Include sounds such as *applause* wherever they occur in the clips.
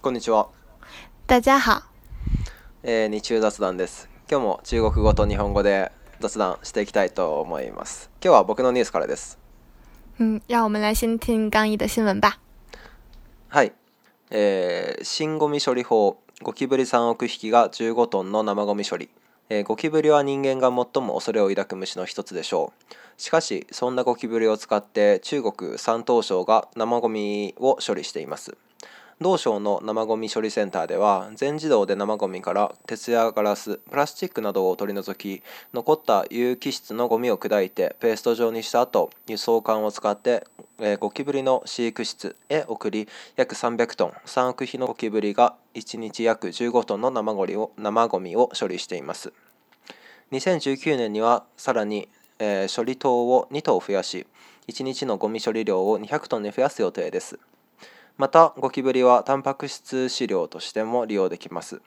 こんにちは。大家好。えー、日中雑談です。今日も中国語と日本語で雑談していきたいと思います。今日は僕のニュースからです。うん、让我们来先听刚毅的新闻吧。はい。えー、新ゴミ処理法、ゴキブリ三億匹が15トンの生ゴミ処理。えー、ゴキブリは人間が最も恐れを抱く虫の一つでしょうしかしそんなゴキブリを使って中国山東省が生ゴミを処理しています同省の生ごみ処理センターでは全自動で生ごみから鉄やガラスプラスチックなどを取り除き残った有機質のごみを砕いてペースト状にした後輸送管を使って、えー、ゴキブリの飼育室へ送り約300トン3億匹のゴキブリが1日約15トンの生ごりを生ごみを処理しています。2019年にはさらに、えー、処理棟を2棟増やし1日のゴミ処理量を200トンに増やす予定です。またゴキブリはタンパク質飼料としても利用できます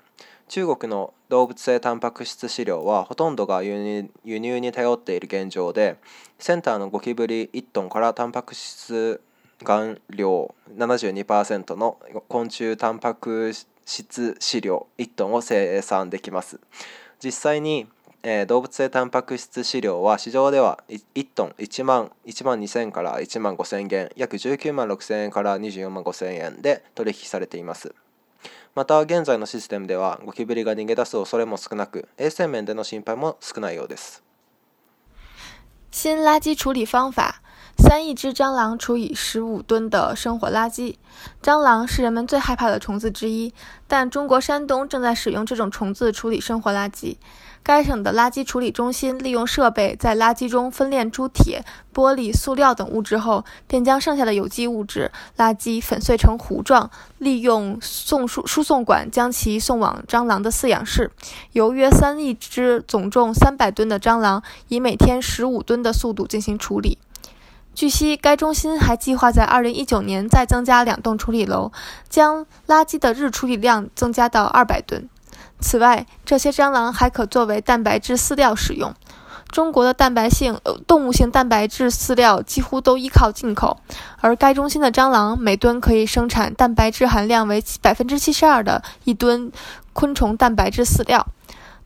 中国の動物性タンパク質飼料はほとんどが輸入に頼っている現状でセンターのゴキブリ1トンからタンパク質含量72%の昆虫タンパク質飼料1トンを生産できます実際にえー、動物性タンパク質飼料は市場では 1, 1トン1万1万2000から1万5000元約19万6000円から24万5000円で取引されていますまた現在のシステムではゴキブリが逃げ出す恐れも少なく衛生面での心配も少ないようです新垃圾处理方法三亿只蟑螂除以十五吨的生活垃圾，蟑螂是人们最害怕的虫子之一。但中国山东正在使用这种虫子处理生活垃圾。该省的垃圾处理中心利用设备在垃圾中分炼出铁、玻璃、塑料等物质后，便将剩下的有机物质垃圾粉碎成糊状，利用送输输送管将其送往蟑螂的饲养室。由约三亿只总重三百吨的蟑螂，以每天十五吨的速度进行处理。据悉，该中心还计划在二零一九年再增加两栋处理楼，将垃圾的日处理量增加到二百吨。此外，这些蟑螂还可作为蛋白质饲料使用。中国的蛋白性动物性蛋白质饲料几乎都依靠进口，而该中心的蟑螂每吨可以生产蛋白质含量为百分之七十二的一吨昆虫蛋白质饲料。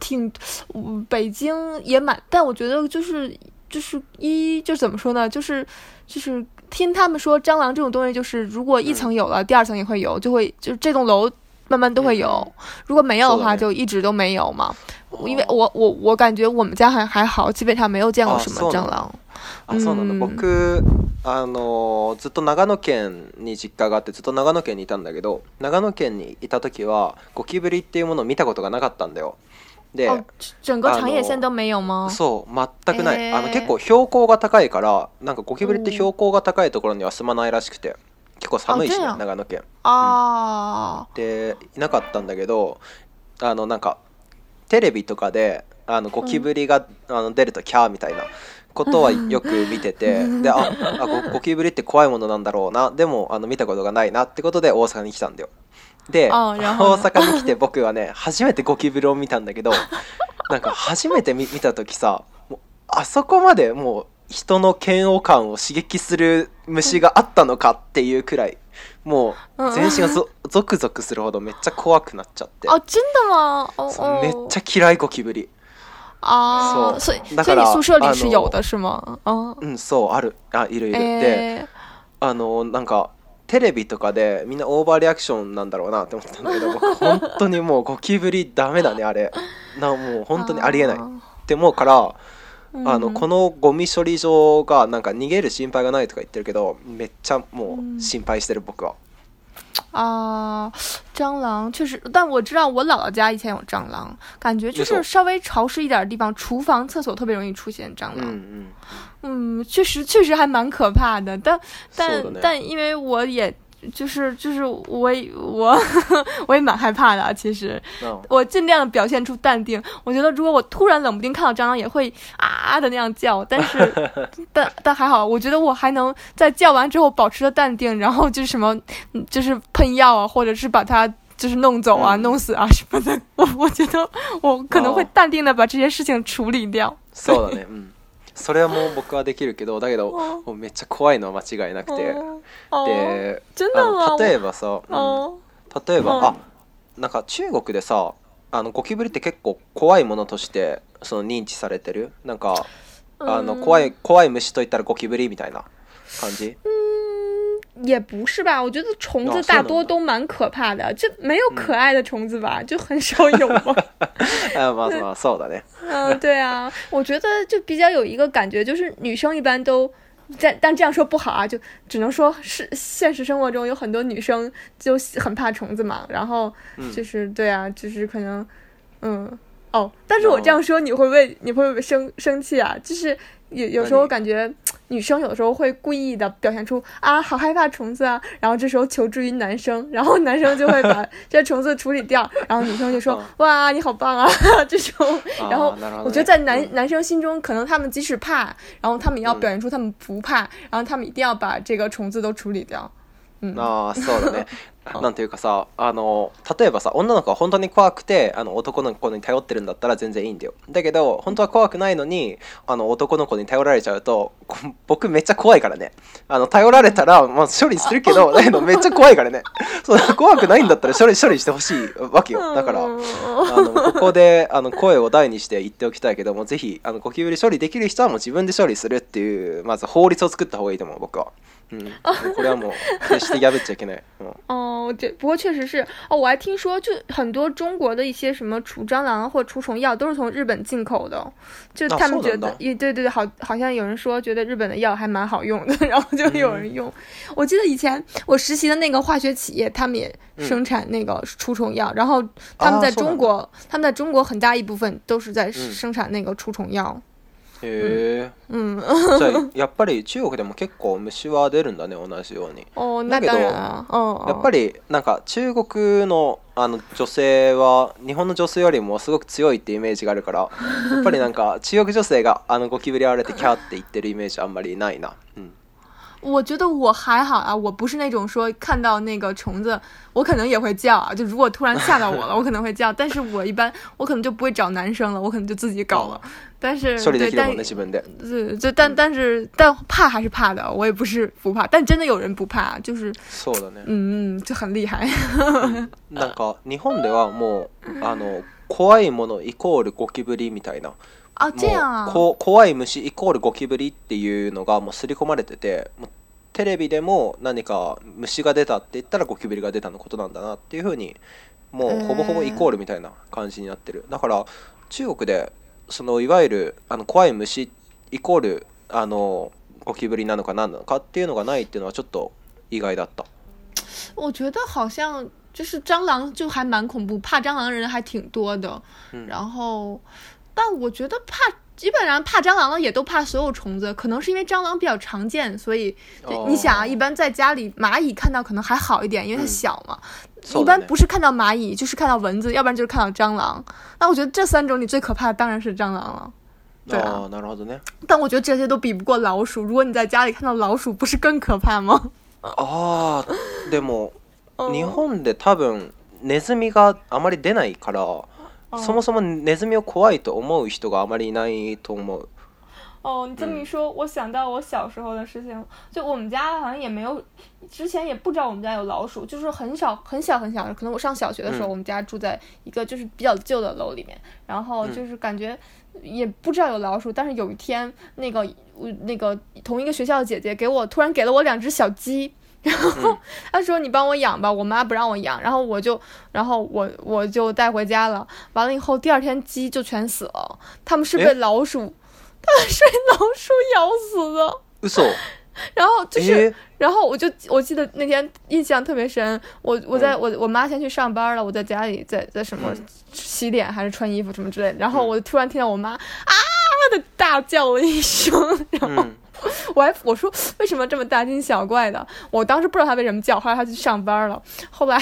挺，北京也蛮，但我觉得就是就是一就怎么说呢？就是就是听他们说蟑螂这种东西，就是如果一层有了，第二层也会有，就会就是这栋楼慢慢都会有。如果没有的话，就一直都没有嘛。因为我我我感觉我们家还还好，基本上没有见过什么蟑螂。啊，そうなの。僕あのずっと長野県に実家があって、ずっと長野県にいたんだけど、長野県にいた時はゴキブリっていうものを見たことがなかったんだよ。で整個長野線都没有吗そう全くない、えー、あの結構標高が高いからなんかゴキブリって標高が高いところには住まないらしくて結構寒いし、ね、長野県ああ、うん、でいなかったんだけどあのなんかテレビとかであのゴキブリが、うん、あの出るとキャーみたいなことはよく見ててでああゴキブリって怖いものなんだろうなでもあの見たことがないなってことで大阪に来たんだよで大阪に来て僕はね初めてゴキブリを見たんだけど *laughs* なんか初めて見た時さあそこまでもう人の嫌悪感を刺激する虫があったのかっていうくらいもう全身がぞ、ゾクゾクするほどめっちゃ怖くなっちゃってあんだわめっちゃ嫌いゴキブリああそうだからうんそうあるあいるいる、えー、であのなんかテレビとかでみんなオーバーリアクションなんだろうなって思ってたんだけど僕 *laughs* 本当にもうゴキブリダメだねあれなもう本当にありえないって思うからあのこのゴミ処理場がなんか逃げる心配がないとか言ってるけどめっちゃもう心配してる僕は。*tsk* 啊，*tsk* 蟑螂确实，但我知道我姥姥家以前有蟑螂，感觉就是稍微潮湿一点的地方，厨房、厕所特别容易出现蟑螂。嗯嗯，嗯，确实确实还蛮可怕的，但但但因为我也。就是就是我我 *laughs* 我也蛮害怕的，其实我尽量表现出淡定。我觉得如果我突然冷不丁看到蟑螂，也会啊的那样叫。但是 *laughs* 但但还好，我觉得我还能在叫完之后保持的淡定，然后就是什么就是喷药啊，或者是把它就是弄走啊、弄死啊什么的。*laughs* 我我觉得我可能会淡定的把这些事情处理掉。对。それはもう僕はできるけどだけどもうめっちゃ怖いのは間違いなくてであの例えばさ、うん、例えば、あなんか中国でさあのゴキブリって結構怖いものとしてその認知されてるなんかあの怖い怖い虫といったらゴキブリみたいな感じ、うん也不是吧，我觉得虫子大多都蛮可怕的，就没有可爱的虫子吧，就很少有啊。*laughs* 哎，的嘞。*laughs* 嗯，对啊，我觉得就比较有一个感觉，就是女生一般都但但这样说不好啊，就只能说是现实生活中有很多女生就很怕虫子嘛，然后就是对啊，就是可能，嗯，哦，但是我这样说你会会你会生生气啊？就是。有有时候感觉女生有时候会故意的表现出啊好害怕虫子啊，然后这时候求助于男生，然后男生就会把 *laughs* 这虫子处理掉，然后女生就说哇你好棒啊 *laughs* 这种，然后我觉得在男男生心中可能他们即使怕，然后他们也要表现出他们不怕，然后他们一定要把这个虫子都处理掉。うん、ああそうだね *laughs* なんていうかさあの例えばさ女の子は本当に怖くてあの男の子に頼ってるんだったら全然いいんだよだけど本当は怖くないのにあの男の子に頼られちゃうと僕めっちゃ怖いからねあの頼られたら、まあ、処理するけど *laughs* だけめっちゃ怖いからねそう怖くないんだったら処理処理してほしいわけよだからあのここであの声を大にして言っておきたいけどもぜひあのゴキブリ処理できる人はもう自分で処理するっていうまず法律を作った方がいいと思う僕は。嗯，哦，这不过确实是，哦，我还听说就很多中国的一些什么除蟑螂或除虫药都是从日本进口的，就他们觉得，也对对对，好，好像有人说觉得日本的药还蛮好用的，*laughs* 然后就有人用。我记得以前我实习的那个化学企业，他们也生产那个除虫药，然后他们在中国，他们在中国很大一部分都是在生产那个除虫药。へえ、うん、じゃやっぱり中国でも結構虫は出るんだね同じように *laughs* だけどやっぱりなんか中国のあの女性は日本の女性よりもすごく強いってイメージがあるから *laughs* やっぱりなんか中国女性があのゴキブリあれてキャーって言ってるイメージあんまりないなうん我觉得我还好啊，我不是那种说看到那个虫子，我可能也会叫啊。就如果突然吓到我了，我可能会叫，但是我一般我可能就不会找男生了，我可能就自己搞了。但是受力できるもんね自分で。这但但是但怕还是怕的，我也不是不怕，但真的有人不怕，就是そうだね。嗯嗯，就很厉害。*laughs* なんか日本ではもうあの怖いものイコールゴキブリみたいな。あ、这样。こ怖い虫イコールゴキブリっていうのがもう刷り込まれてて、テレビでも何か虫が出たって言ったらゴキブリが出たのことなんだなっていうふうにもうほぼほぼイコールみたいな感じになってる。だから中国でそのいわゆるあの怖い虫イコールあのゴキブリなのか何なのかっていうのがないっていうのはちょっと意外だった。我觉得好像就是蟑螂就还蛮恐怖，怕蟑螂人还挺多的。然后，但我觉得怕基本上怕蟑螂的也都怕所有虫子，可能是因为蟑螂比较常见，所以你想啊，一般在家里蚂蚁看到可能还好一点，因为它小嘛。一般不是看到蚂蚁就是看到蚊子，要不然就是看到蟑螂。那我觉得这三种你最可怕的当然是蟑螂了。对啊，后怎么样？但我觉得这些都比不过老鼠。如果你在家里看到老鼠，不是更可怕吗？啊，*laughs* でも日本で多分ネズミがあまり出ないから。そもそもネズミを怖いと思う人があまりいないと思う。哦，你这么一说，我想到我小时候的事情。就我们家好像也没有，之前也不知道我们家有老鼠，就是很小很小很小。可能我上小学的时候，我们家住在一个就是比较旧的楼里面，然后就是感觉也不知道有老鼠，但是有一天那个我那个同一个学校的姐姐给我突然给了我两只小鸡。然后 *laughs* 他说：“你帮我养吧，我妈不让我养。”然后我就，然后我我就带回家了。完了以后，第二天鸡就全死了。他们是被老鼠，他们是被老鼠咬死的。*laughs* 然后就是，然后我就我记得那天印象特别深。我我在我我妈先去上班了，我在家里在在什么洗脸还是穿衣服什么之类的。然后我突然听到我妈啊的大叫了一声，*laughs* 然后。*laughs* 我还我说为什么这么大惊小怪的？我当时不知道他为什么叫，后来他去上班了。后来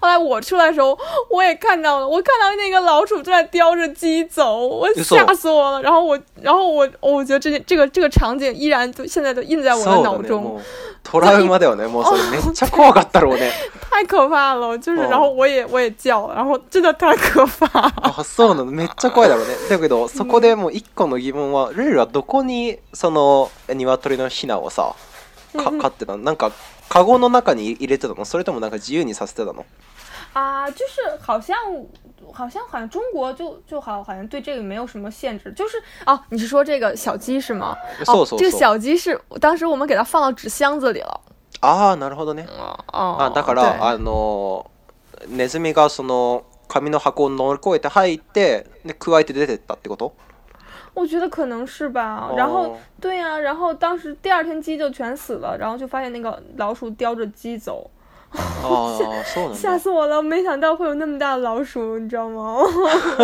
后来我出来的时候，我也看到了，我看到那个老鼠正在叼着鸡走，我吓死我了。然后我然后我我觉得这这个这个场景依然就现在都印在我的脑中。*laughs* 太可怕了，就是，然后我也我也叫，然后真的太可怕。啊，*laughs* そうなの。めっちゃ怖いだろうね。*laughs* だけどそこでもう一個の疑問は、ルルはどこにその鶏の雛をさ、かかってた？なんか籠の中に入れてたの？それともなんか自由にさせてたの？啊，就是好像好像好像中国就就好好像对这个没有什么限制，就是哦，你是说这个小鸡是吗？这个小鸡是当时我们给它放到纸箱子里了。ああなるほどねあだからあのネズミがその紙の箱を乗り越えて入ってで加えて出てったってこと我觉得可能是吧，然后对呀、啊，然后当时第二天鸡就全死了，然后就发现那个老鼠叼着鸡走，*laughs* 吓死我了！没想到会有那么大的老鼠，你知道吗？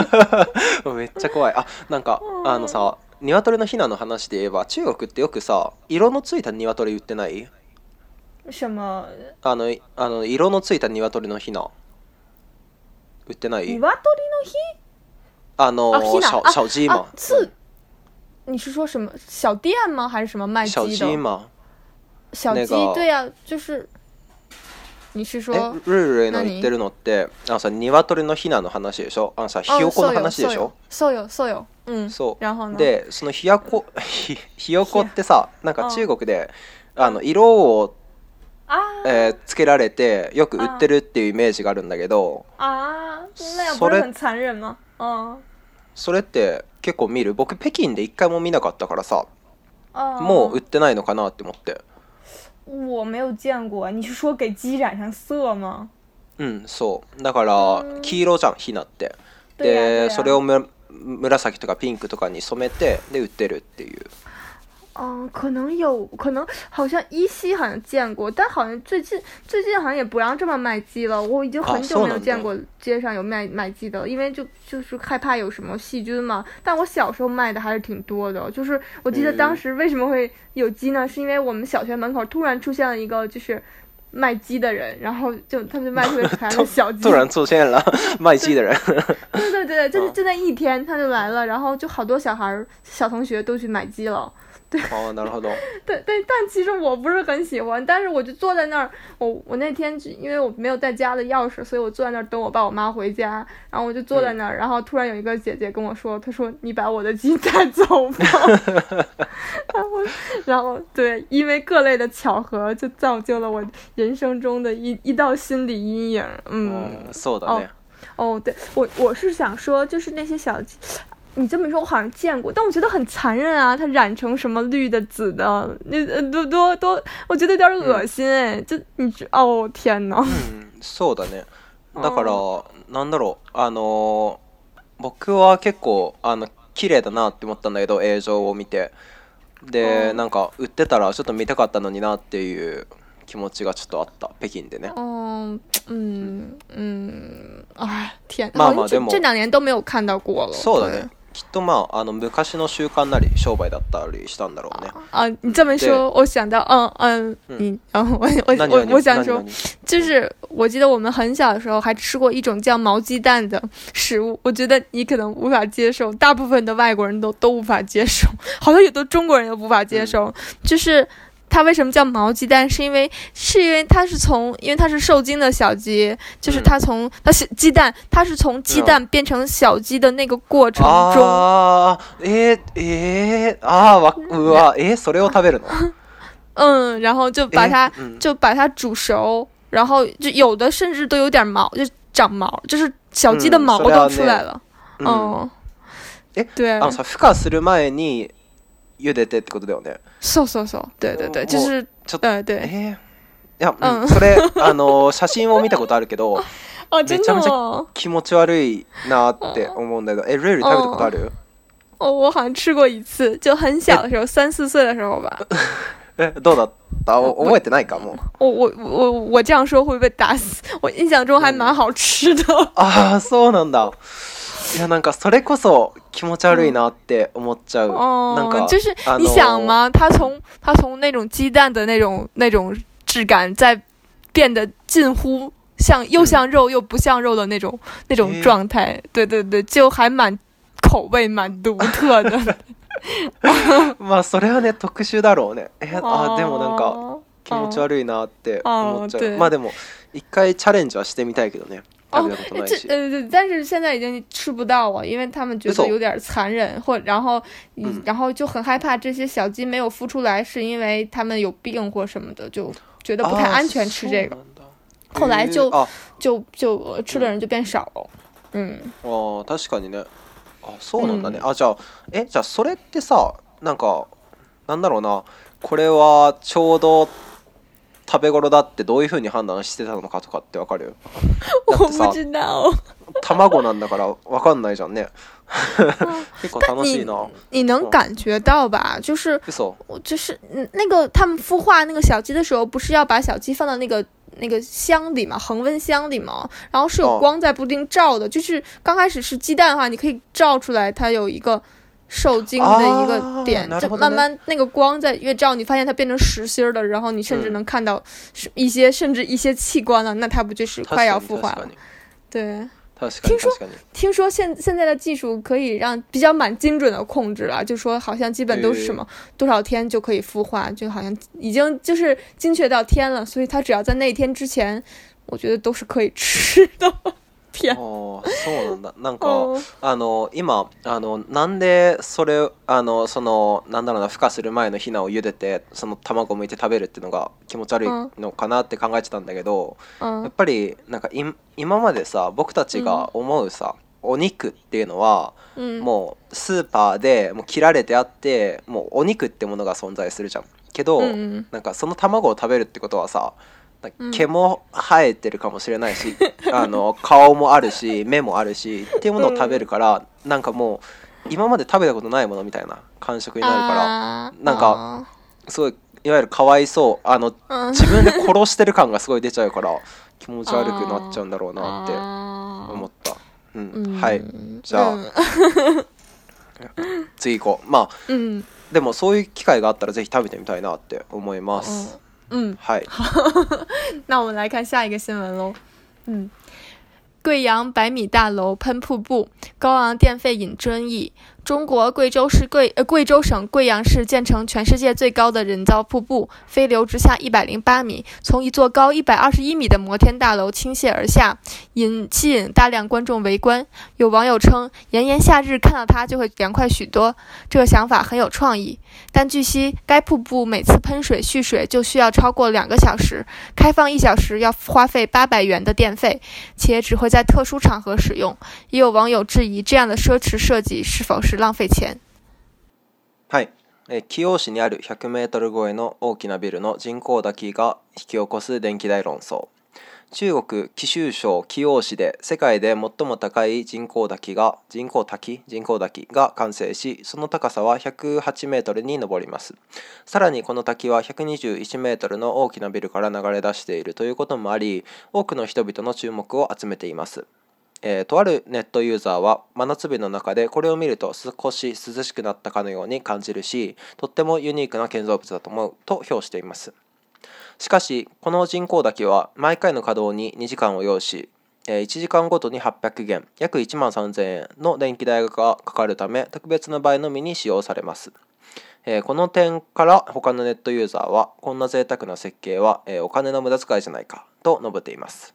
*laughs* めっちゃ怖い。あ、なんかあのさ、鶏のヒナの話で言えば、中国ってよくさ、色のついた鶏売ってない？什么？あの、あの色のついた鶏のひな。売ってない鶏のひあの、小小鸡嘛。刺。你是说什么小店吗？还是什么卖鸡的？小鸡嘛。小鸡、对呀、就是。你是说ルイルの言ってるのってあのさ鶏のひなの話でしょあのさひよこの話でしょそうよそうようんそうでそのひやこ *laughs* ひひよこってさなんか中国であの色をえー、つけられてよく売ってるっていうイメージがあるんだけどあそれそれって結構見る僕北京で一回も見なかったからさもう売ってないのかなって思って我没有见过你是说给鸡染上色吗うんそうだから黄色じゃんひなってでそれをむ紫とかピンクとかに染めてで売ってるっていう哦，可能有可能，好像依稀好像见过，但好像最近最近好像也不让这么卖鸡了。我已经很久没有见过街上有卖卖鸡的，因为就就是害怕有什么细菌嘛。但我小时候卖的还是挺多的，就是我记得当时为什么会有鸡呢？是因为我们小学门口突然出现了一个就是卖鸡的人，然后就他们就卖特别可爱的 *laughs* 小鸡。突然出现了 *laughs* 卖鸡的人。对对对，就是就那一天他就来了，然后就好多小孩小同学都去买鸡了。对，狂妄的劳动。*laughs* 对对，但其实我不是很喜欢，但是我就坐在那儿，我我那天因为我没有带家的钥匙，所以我坐在那儿等我爸我妈回家，然后我就坐在那儿，然后突然有一个姐姐跟我说，她说你把我的鸡带走吧，*laughs* 然后，然后对，因为各类的巧合就造就了我人生中的一一道心理阴影，嗯，哦，哦对，我我是想说，就是那些小鸡。你这么说，我好像见过，但我觉得很残忍啊！它染成什么绿的、紫的，那多多多，我觉得有点恶心哎、欸！这你哦天哪！嗯、そうだね。だからなんだろうあの僕は結構あの綺麗だなって思ったんだけど映像を見てでなんか売ってたらちょっと見たかったのになっていう気持ちがちょっとあった北京でね嗯嗯嗯啊天まあまあでも这两年都没有看到过了そうだねきっとまああの昔の習慣なり商売だったりしたんだろうね。啊，你这么说，我想到，嗯嗯，嗯，*laughs* 然后我我我我想说，就是我记得我们很小的时候还吃过一种叫毛鸡蛋的食物，我觉得你可能无法接受，大部分的外国人都都无法接受，好像有的中国人都无法接受，就是。它为什么叫毛鸡蛋？是因为是因为它是从因为它是受精的小鸡，就是它从它小鸡蛋，它是从鸡蛋变成小鸡的那个过程中。啊，诶诶，啊哇哇，诶，そを食べるの？*laughs* 嗯，然后就把它就把它煮熟，然后就有的甚至都有点毛，就长毛，就是小鸡的毛都出来了。哦，诶，对。あのさ、孵化する前にでてってことだよね。そうそうそう。对对对，就是ちょっと、え对。いや、うん、それあの写真を見たことあるけど、*laughs* あめちゃめちゃ気持ち悪いなって思うんだけど、え瑞ル食べたことある？お、我好像吃过一次，就很小的时候，三四岁的时候吧。お、*laughs* どうだったお *laughs* 覚えてないかも我我我我这样说会被打死我印象中还蛮好吃的、お、お、お、あそうなんだいやなんかそれこそ気持ち悪いなって思っちゃう。なんか就是你想吗？它从它从那种鸡蛋的那种那种质感，在变得近乎像又像肉又不像肉的那种、那种状态。对对对，就还蛮口味蛮独特的。*laughs* まあそれはね特殊だろうね。えあでもなんか気持ち悪いなって思っちゃう。まあでも一回チャレンジはしてみたいけどね。哦，这呃，但是现在已经吃不到了，因为他们觉得有点残忍，或然后，然后就很害怕这些小鸡没有孵出来，是因为他们有病或什么的，就觉得不太安全吃这个。后来就就就吃的人就变少了。嗯。哦，確かにね。あ、そうなんだね。あ、じゃあ、え、じゃあそれってさ、なんかなんだろうな、これはちょうど。食べ頃だってどういうふうに判断してたのかとかってわかる？*laughs* だってさ、卵なんだからわかんないじゃんね。但你你能感觉到吧？就是我就是那个他们孵化那个小鸡的时候，不是要把小鸡放到那个那个箱里嘛，恒温箱里嘛，然后是有光在不停照的，就是刚开始是鸡蛋话，你可以照出来，它有一个。受精的一个点，就慢慢那个光在越照，你发现它变成实心儿的，然后你甚至能看到一些甚至一些器官了，那它不就是快要孵化了？对，听说听说现现在的技术可以让比较蛮精准的控制了，就说好像基本都是什么多少天就可以孵化，就好像已经就是精确到天了，所以它只要在那天之前，我觉得都是可以吃的。ピアそうなんだなんか *laughs* あの今あのなんでそれあのそのなんだろうな孵化する前のヒナを茹でてその卵を剥いて食べるっていうのが気持ち悪いのかなって考えてたんだけど、やっぱりなんか今までさ僕たちが思うさ、お肉っていうのは、うん、もうスーパーでもう切られてあってもうお肉ってものが存在するじゃんけど、うん、なんかその卵を食べるってことはさ毛も生えてるかもしれないし、うん、あの顔もあるし *laughs* 目もあるしっていうものを食べるから、うん、なんかもう今まで食べたことないものみたいな感触になるからなんかすごいいわゆるかわいそうあの、うん、自分で殺してる感がすごい出ちゃうから気持ち悪くなっちゃうんだろうなって思った。うん、うん、はいじゃあ、*laughs* 次行こうまあ、でもそういう機会があったら是非食べてみたいなって思います。嗯，好，*laughs* 那我们来看下一个新闻喽。嗯，贵阳百米大楼喷瀑布，高昂电费引争议。中国贵州市贵呃贵州省贵阳市建成全世界最高的人造瀑布，飞流直下一百零八米，从一座高一百二十一米的摩天大楼倾泻而下，引吸引大量观众围观。有网友称，炎炎夏日看到它就会凉快许多，这个想法很有创意。但据悉，该瀑布每次喷水蓄水就需要超过两个小时，开放一小时要花费八百元的电费，且只会在特殊场合使用。也有网友质疑，这样的奢侈设计是否是。浪费钱。はい。えー、市にある100メートル超えの大きなビルの人工滝が引き起こす電気代論争。中国貴州省貴陽市で世界で最も高い人工滝が人工滝人工滝が完成しその高さは108メートルに上りますさらにこの滝は121メートルの大きなビルから流れ出しているということもあり多くの人々の注目を集めていますえー、とあるネットユーザーは真夏日の中でこれを見ると少し涼しくなったかのように感じるしとってもユニークな建造物だと思うと評していますしかしこの人工滝は毎回の稼働に2時間を要し1時間ごとに800元約1万3000円の電気代がかかるため特別な場合のみに使用されますこの点から他のネットユーザーはこんな贅沢な設計はお金の無駄遣いじゃないかと述べています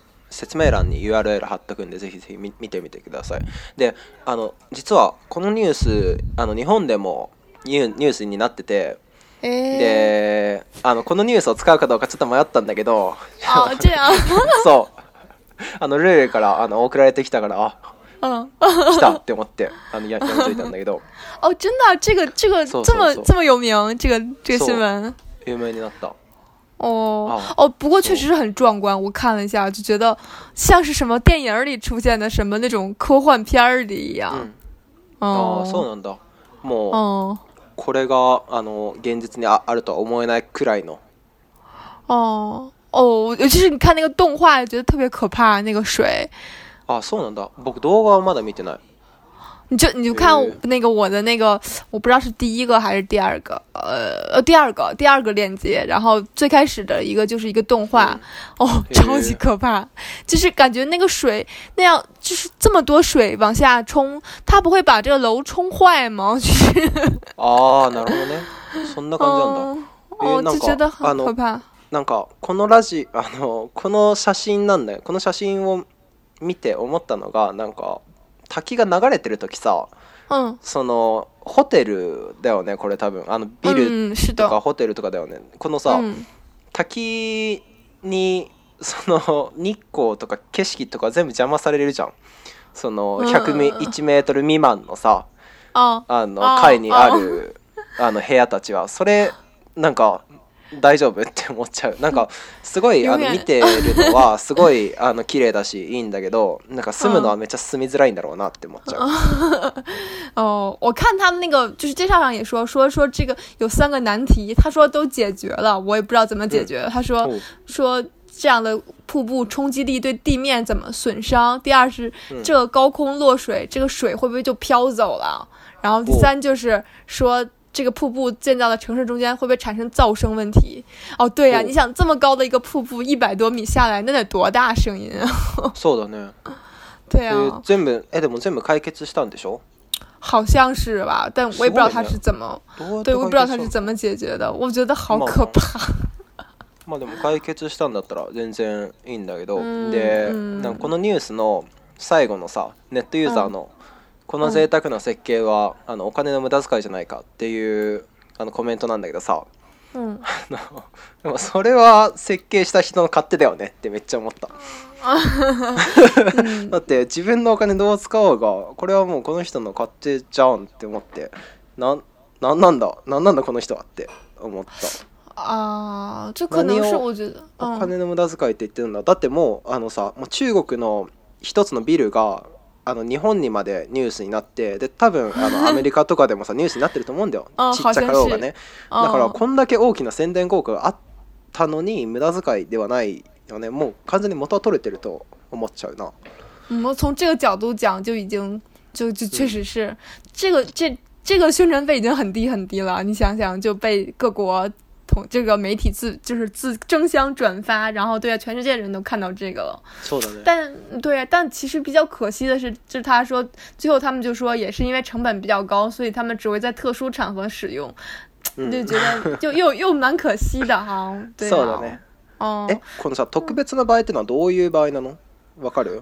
説明欄に URL 貼っとくんで、ぜひぜひ見てみてください。で、あの、実はこのニュース、あの日本でもニュースになってて、えー、であのこのニュースを使うかどうかちょっと迷ったんだけどあ *laughs* そうあのルールからあの送られてきたからあ来たって思ってあのやってといたんだけど *laughs* あ、真的、啊、这个这个这么这么有名这个这个新闻有名になった哦哦，不过确实是很壮观。我看了一下，就觉得像是什么电影里出现的，什么那种科幻片儿的一样。哦，そうなんだ。もうこれがあの現実にああるとは思えないくらいの。あ、哦，尤其是你看那个动画，觉得特别可怕那个水。あ、そうなんだ。僕動画まだ見てない。你就你就看那个我的那个，我不知道是第一个还是第二个，呃呃，第二个第二个链接，然后最开始的一个就是一个动画，哦，超级可怕，就是感觉那个水那样就是这么多水往下冲，它不会把这个楼冲坏吗？啊，*laughs* なるほどね。*laughs* そんな感じなんだ。えなんか、あの、なんかこのラジあのこの写真なんだよ。この写真を見て思ったのがなんか。滝が流れてる時さ、うん、そのホテルだよねこれ多分あのビルとかホテルとかだよね、このさ、うん、滝にその日光とか景色とか全部邪魔されるじゃんその101メートル未満のさ、あの階にあるあの部屋たちはそれなんか大丈夫，って思っちゃう。*laughs* なんかすごいあの見てるのは *laughs* すごいあの綺麗だしいいんだけど、なんか住むのはめちゃ住みづらいんだろうなって思う。*laughs* 哦，我看他们那个就是介绍上也说说说这个有三个难题，他说都解决了，我也不知道怎么解决。他说说这样的瀑布冲击力对地面怎么损伤？第二是这高空落水，这个水会不会就飘走了？然后第三就是说。这个瀑布建造的城市中间会不会产生噪声问题？哦，对呀，你想这么高的一个瀑布，一百多米下来，那得多大声音啊！*laughs* そうだね。对啊。全部，えでも全部解決したんでしょ？好像是吧，但我也不知道他是怎么，对，我不知道他是怎么解决的，我觉得好可怕。まあでも解決したんだったら全然いいんだけど。*laughs* で、このニュースの最後のさ、ネットユーザーの。この贅沢な設計は、あのお金の無駄遣いじゃないかっていうあのコメントなんだけどさ、うん、それは設計した人の勝手だよねってめっちゃ思った。*laughs* だって自分のお金どう使おうがこれはもうこの人の勝手じゃんって思ってなんなんなんだなんなんだこの人はって思った。ああ。可能是我お金の無駄遣いって言ってるんだ、だってもうあのさもう中国の一つのビルがあの日本にまでニュースになってで多分あの *laughs* アメリカとかでもさニュースになってると思うんだよちっちゃかろうがねだからこんだけ大きな宣伝効果があったのに無駄遣いではないよねもう完全に元は取れてると思っちゃうな。我从这个角度讲就已经就就确实是这个这这个宣传费已经很低很低了，你想想就被各国这个媒体自就是自争相转发，然后对全世界人都看到这个了。错的但对啊，但其实比较可惜的是，就是他说最后他们就说也是因为成本比较高，所以他们只会在特殊场合使用，就觉得就又又蛮可惜的哈。对啊。*laughs* 啊。え、このさ、特別な場合とのはどういう場合なの？わかる？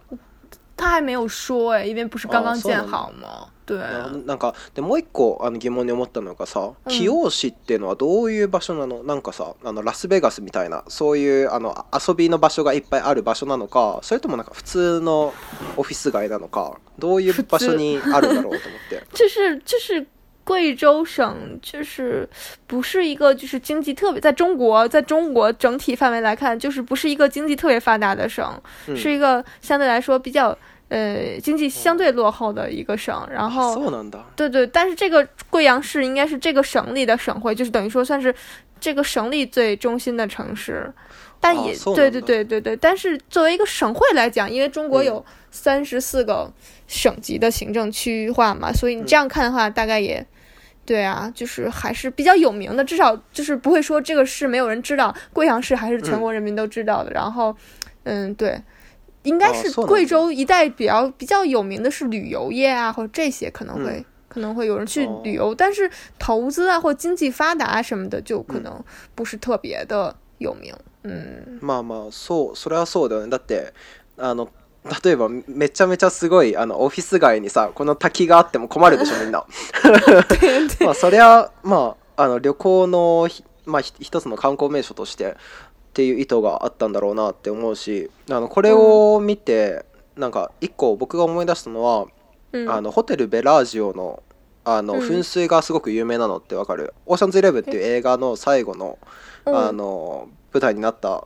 他还没有说哎、因为不是刚刚建好吗？对。なんかでもう一個あの疑問に思ったのがさ、起用市っていうのはどういう場所なの？なんかさ、あのラスベガスみたいなそういうあの遊びの場所がいっぱいある場所なのか、それともなんか普通のオフィス街なのか、どういう場所にあるんだろうと思って。就是就是贵州省就是不是一个就是经济特别在中国，在中国整体范围来看，就是不是一个经济特别发达的省，是一个相对来说比较呃经济相对落后的一个省。然后，对对，但是这个贵阳市应该是这个省里的省会，就是等于说算是这个省里最中心的城市。但也对对对对对，但是作为一个省会来讲，因为中国有三十四个省级的行政区划嘛，所以你这样看的话，大概也。对啊，就是还是比较有名的，至少就是不会说这个市没有人知道。贵阳市还是全国人民都知道的。然后，嗯，对，应该是贵州一带比较比较有名的是旅游业啊，或者这些可能会可能会有人去旅游，但是投资啊或经济发达什么的就可能不是特别的有名。嗯，まあまあそうそれはそうだよねだってあの。例えばめちゃめちゃすごいあのオフィス街にさこの滝があっても困るでしょみんなまあそりゃまああの旅行のまあ、一つの観光名所としてっていう意図があったんだろうなって思うしあのこれを見て、うん、なんか一個僕が思い出したのは、うん、あのホテルベラージオのあの、噴水がすごく有名なのってわかる「オーシャンズイレブン」っていう映画の最後の,、あの舞台になった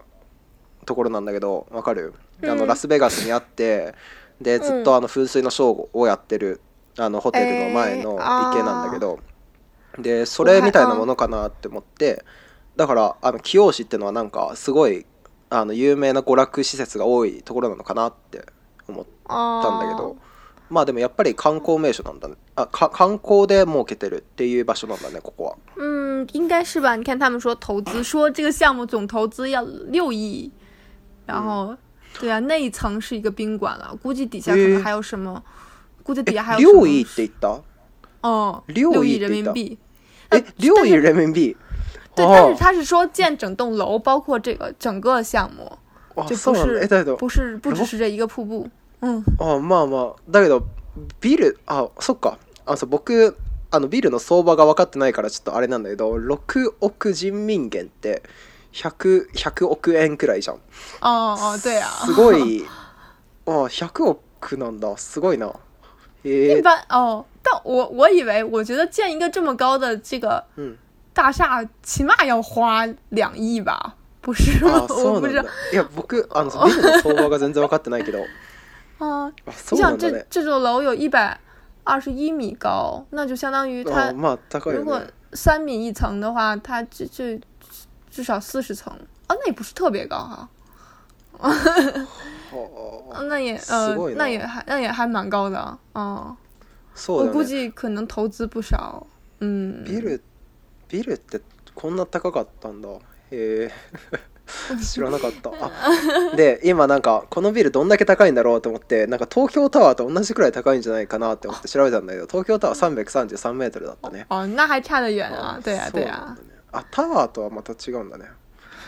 ところなんだけどわかるあのラスベガスにあって、でずっとあの噴水のショーをやってるあのホテルの前の池なんだけど、でそれみたいなものかなって思ってだからあの貴陽市ってのはなんかすごいあの有名な娯楽施設が多いところなのかなって思ったんだけどまあでもやっぱり観光名所なんだねあ観光で設けてるっていう場所なんだねここは。う应该是吧？你看他们说投说这个项目总投要亿，然后对啊，那一层是一个宾馆了，估计底下可能还有什么，估计底下还有六亿得刀。哦，六亿人民币。哎，六亿人民币。对，但是他是说建整栋楼，包括这个整个项目，就不是不是不只是这一个瀑布。嗯。哦，まあまあだけどビルあそっかあそう僕あのビルの相場が分かってないからちょっとあれなんだけど六億人民元って。百百億円くらいじゃん。あ、对呀。すごい。啊，*laughs* 百億なんだ。すごいな。一般哦，但我我以为，我觉得建一个这么高的这个大厦，起码要花两亿吧，不是吗？我不是。いや僕あのその相場が全然分かってないけど。啊。*laughs* 你想这这座楼有一百二十一米高，那就相当于它如果三米一层的话，它就就。至少四十层啊，那也不是特别高哈、啊。那也呃，那也还那也还蛮高的啊。我估計可能投資不少。うビルビルってこんな高かったんだ。へえ。*laughs* 知らなかった *laughs* で今なんかこのビルどんだけ高いんだろうと思ってなんか東京タワーと同じくらい高いんじゃないかなって思って調べたんだけど東京タワー333メートルだったねあ那还差得远啊对呀、对呀、啊，塔啊，とはまた違うんだね。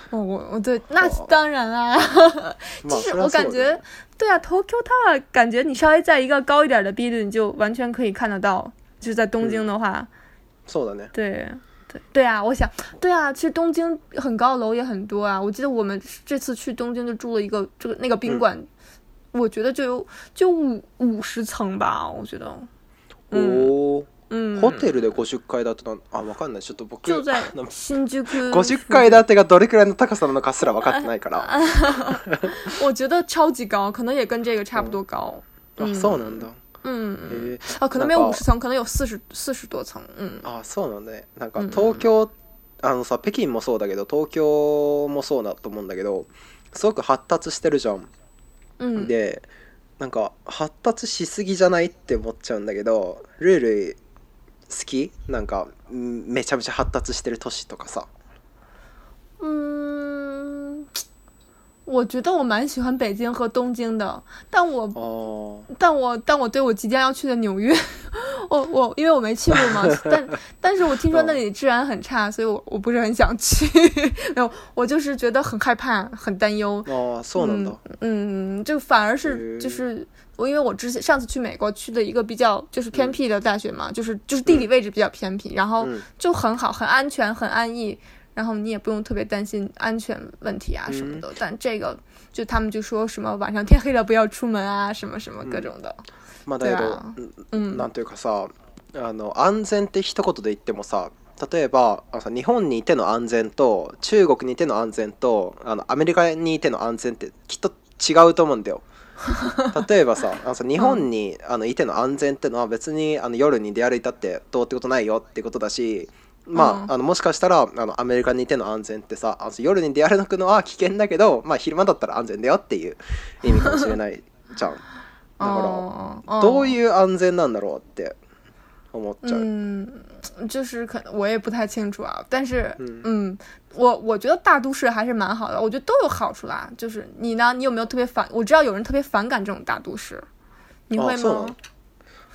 哦，对，那当然啦。*laughs* 其实我感觉，对啊，东京塔感觉你稍微在一个高一点的ビル你就完全可以看得到，就是在东京的话。そうだね。对，对对啊，我想，对啊，其实东京很高楼也很多啊。我记得我们这次去东京就住了一个这个那个宾馆，我觉得就有就五五十层吧，我觉得。五。うん、ホテルで50階建てのあ分かんないちょっと僕だ新宿50階建てがどれくらいの高さなのかすら分かってないからあ我觉得超级高，可能也跟这个差不多高。そうなんだあ、嗯可能没有五十層可能有四十四十多层。あそうなんだねなんか東京、あのさ北京もそうだけど東京もそうだと思うんだけどすごく発達してるじゃん、でなんか発達しすぎじゃないって思っちゃうんだけどルール好きなんかめちゃめちゃ発達してる都市とかさうん我觉得我蛮喜欢北京和东京的，但我，但我，但我对我即将要去的纽约，我我因为我没去过嘛，*laughs* 但但是我听说那里治安很差，所以我我不是很想去，*laughs* 没有，我就是觉得很害怕，很担忧。哦，送了嗯，就反而是就是我，因为我之前上次去美国去的一个比较就是偏僻的大学嘛，就是就是地理位置比较偏僻，然后就很好，很安全，很安逸。然后你也不用特别担心安全问题啊什么的。嗯、但这个就他们就说什么晚上天黑了不要出啊什么什么各种的。なんていうかさ、あの安全って一言で言ってもさ。例えばあの日本にいての安全と中国にいての安全とあのアメリカにいての安全ってきっと違うと思うんだよ。*laughs* 例えばさあの日本に、あのいての安全ってのは別にあの夜に出歩いたってどうってことないよってことだしまあ、あのもしかしたらあのアメリカにいての安全ってさあの夜に出歩くのは危険だけど、まあ、昼間だったら安全だよっていう意味かもしれないじゃんだからどういう安全なんだろうって思っちゃう。うん就是可能我也不太清楚啊，但是嗯，嗯我我觉得大都市还是蛮好的，我觉得都有好处啦。就是你呢，你有没有特别反？我知道有人特别反感这种大都市，你会吗？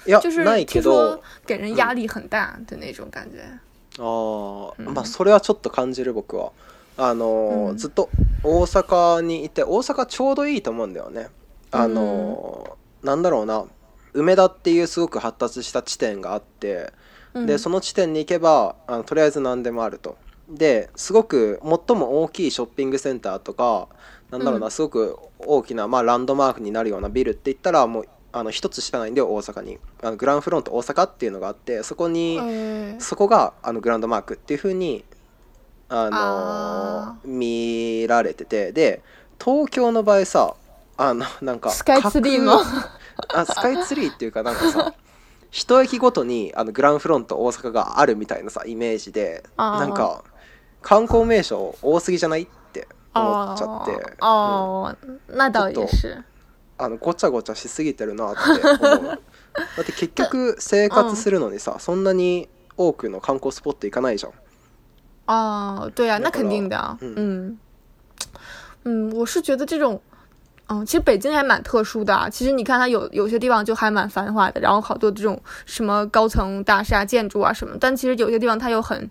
啊、就是听说给人压力很大的那种感觉。嗯あ、うん、まあそれはちょっと感じる僕はあのー、うん、ずっと大阪にいて大阪ちょうどいいと思うんだよねあのー、なんだろうな梅田っていうすごく発達した地点があって、でその地点に行けばあのとりあえず何でもあるとですごく最も大きいショッピングセンターとかなんだろうな、すごく大きな、まあ、ランドマークになるようなビルって言ったらもうあの1つしかないんで大阪にあのグランフロント大阪っていうのがあってそこに、えー、そこがあのグランドマークっていうふうにあの見られててで東京の場合さあのなんかスカイツリーもあスカイツリーっていうかなんかさ *laughs* 一駅ごとにあのグランフロント大阪があるみたいなさイメージでなんか観光名所多すぎじゃないって思っちゃって。あ、うん、なだあのごちゃごちゃしすぎてるなって思う。*laughs* だって結局生活するのにさ、そんなに多くの観光スポット行かないじゃん。啊，对呀，那肯定的。嗯嗯，我是觉得这种，嗯，其实北京还蛮特殊的。其实你看它有有些地方就还蛮繁华的，然后好多这种什么高层大厦建筑啊什么。但其实有些地方它又很，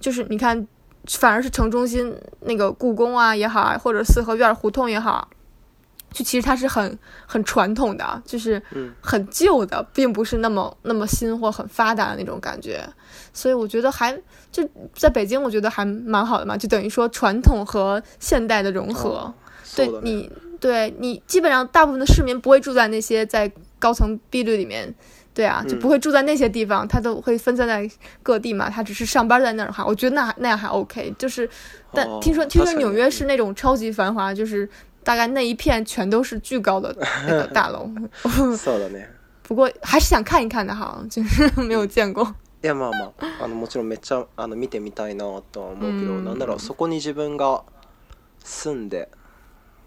就是你看，反而是城中心那个故宫啊也好啊，或者四合院胡同也好。就其实它是很很传统的，就是很旧的，并不是那么那么新或很发达的那种感觉。所以我觉得还就在北京，我觉得还蛮好的嘛。就等于说传统和现代的融合，对你，对你基本上大部分的市民不会住在那些在高层 B 区里面，对啊，就不会住在那些地方，他都会分散在各地嘛。他只是上班在那儿的话，我觉得那那样还 OK。就是但听说听说纽约是那种超级繁华，就是。大概那一片全都是巨高的那个大楼。*laughs* そうだね。不过还是想看一看的哈，就是没有见过。いやまあまああのもちろんめっちゃあの見てみたいなとは思うけど、なんだろうそこに自分が住んで、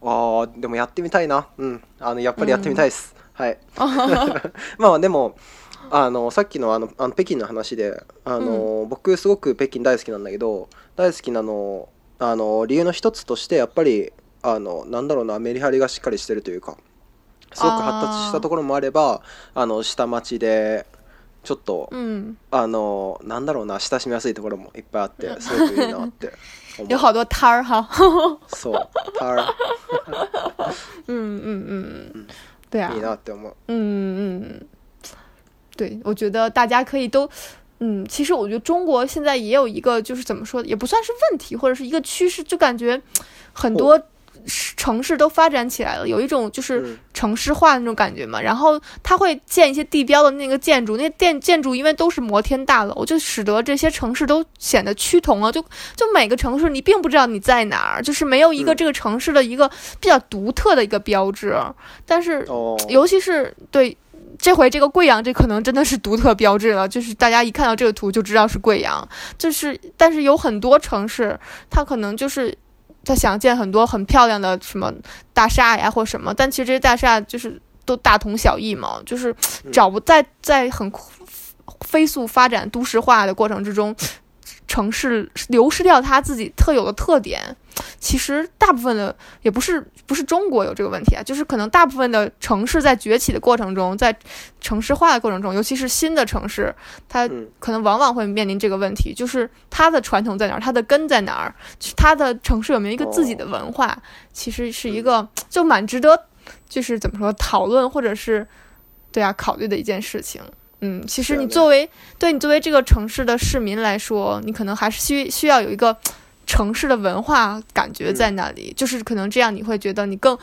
ああでもやってみたいな。うん、あのやっぱりやってみたいです。はい。*laughs* *laughs* まあでも。あのさっきのあのあの北京の話であの、うん、僕すごく北京大好きなんだけど大好きなのあの理由の一つとしてやっぱりあのなんだろうなメリハリがしっかりしてるというかすごく発達したところもあればあの下町でちょっと、うん、あのなんだろうな親しみやすいところもいっぱいあってすごくいいなって。*laughs* 有好多摊儿哈，そう摊儿，嗯嗯嗯，对啊，いいなって思う。嗯嗯嗯，对，我觉得大家可以都，嗯，其实我觉得中国现在也有一个，就是怎么说，也不算是问题，或者是一个趋势，就感觉很多城市都发展起来了，有一种就是城市化那种感觉嘛。然后它会建一些地标的那个建筑，那些建建筑因为都是摩天大楼，就使得这些城市都显得趋同了。就就每个城市你并不知道你在哪儿，就是没有一个这个城市的一个比较独特的一个标志。但是，尤其是对这回这个贵阳，这可能真的是独特标志了。就是大家一看到这个图就知道是贵阳。就是，但是有很多城市它可能就是。他想建很多很漂亮的什么大厦呀，或什么，但其实这些大厦就是都大同小异嘛，就是找不在在很飞速发展、都市化的过程之中。城市流失掉它自己特有的特点，其实大部分的也不是不是中国有这个问题啊，就是可能大部分的城市在崛起的过程中，在城市化的过程中，尤其是新的城市，它可能往往会面临这个问题，就是它的传统在哪儿，它的根在哪儿，它的城市有没有一个自己的文化，其实是一个就蛮值得就是怎么说讨论或者是对啊考虑的一件事情。嗯，其实你作为对你作为这个城市的市民来说，你可能还是需需要有一个城市的文化感觉在那里，就是可能这样你会觉得你更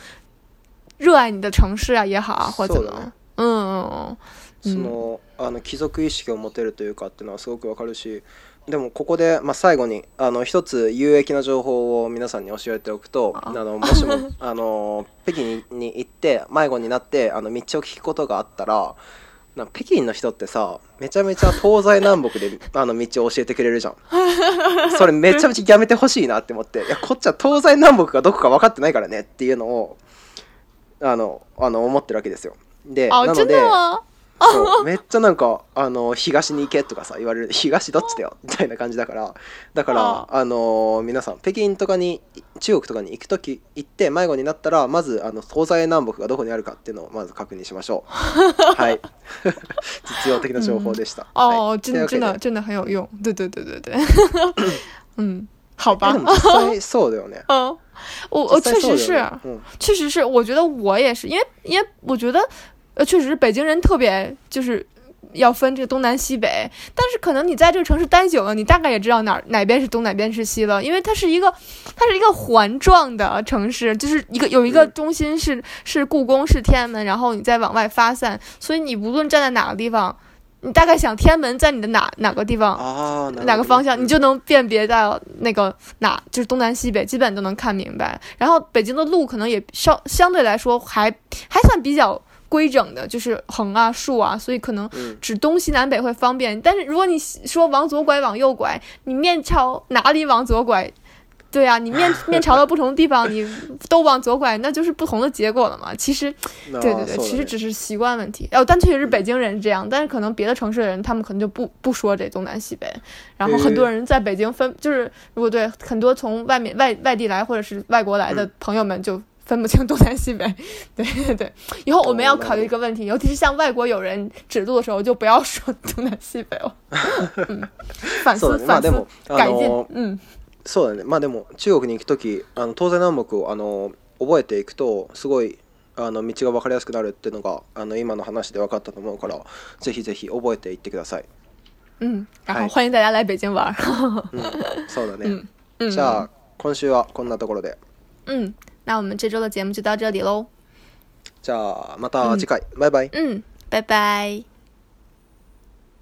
热爱你的城市啊也好啊，或者怎么，嗯。そのあの帰属意識を持っているというかっていうのはすごくわかるし、でもここでまあ最後にあの一つ有益な情報を皆さんにお伝えしておくと、あのもしもあの北京に行って迷子になってあの道を聞きことがあったら。な北京の人ってさめちゃめちゃ東西南北で *laughs* あの道を教えてくれるじゃん *laughs* それめちゃめちゃやめてほしいなって思っていやこっちは東西南北がどこか分かってないからねっていうのをあのあの思ってるわけですよであなのでめっちゃなんかあの東に行けとかさ言われる東どっちだよみたいな感じだからだからあの皆さん北京とかに中国とかに行く時行って迷子になったらまずあの東西南北がどこにあるかっていうのをまず確認しましょう *laughs* はい *laughs* 実用的な情報でした、うん、はい、真的真的真的很有用对对对对对ん好吧 *laughs* そうだよね嗯我我确实是、嗯、确实是我觉得我也是因为因为我觉得呃，确实是北京人特别就是要分这东南西北，但是可能你在这个城市待久了，你大概也知道哪哪边是东，哪边是西了，因为它是一个，它是一个环状的城市，就是一个有一个中心是是故宫，是天安门，然后你再往外发散，所以你无论站在哪个地方，你大概想天安门在你的哪哪个地方，哪个方向，你就能辨别到那个哪就是东南西北，基本都能看明白。然后北京的路可能也相相对来说还还算比较。规整的，就是横啊、竖啊，所以可能指东西南北会方便。但是如果你说往左拐、往右拐，你面朝哪里往左拐？对呀，你面 *laughs* 面朝到不同的地方，你都往左拐，那就是不同的结果了嘛。其实，对 *laughs* 对对，其实只是习惯问题。哦，但确实是北京人是这样，但是可能别的城市的人，他们可能就不不说这东南西北。然后很多人在北京分，就是如果对，很多从外面外外地来或者是外国来的朋友们就。分不清东南西北。对对对，以后我们要考虑一个问题，尤其是向外国友人指路的时候，就不要说东南西北了。*laughs* 嗯、反思反思，改进。うそうだね。まあでも中国に行く時、あの東西南北をあの覚えていくとすごい。あの道が分かりやすくなるっていうのがあの今の話で分かったと思うからぜひぜひ覚えていってください。うん、然后 *laughs* うん、じゃあ今週はこんなところで。うん。那我们这周的节目就到这里喽。じゃあまた次回。嗯，拜拜。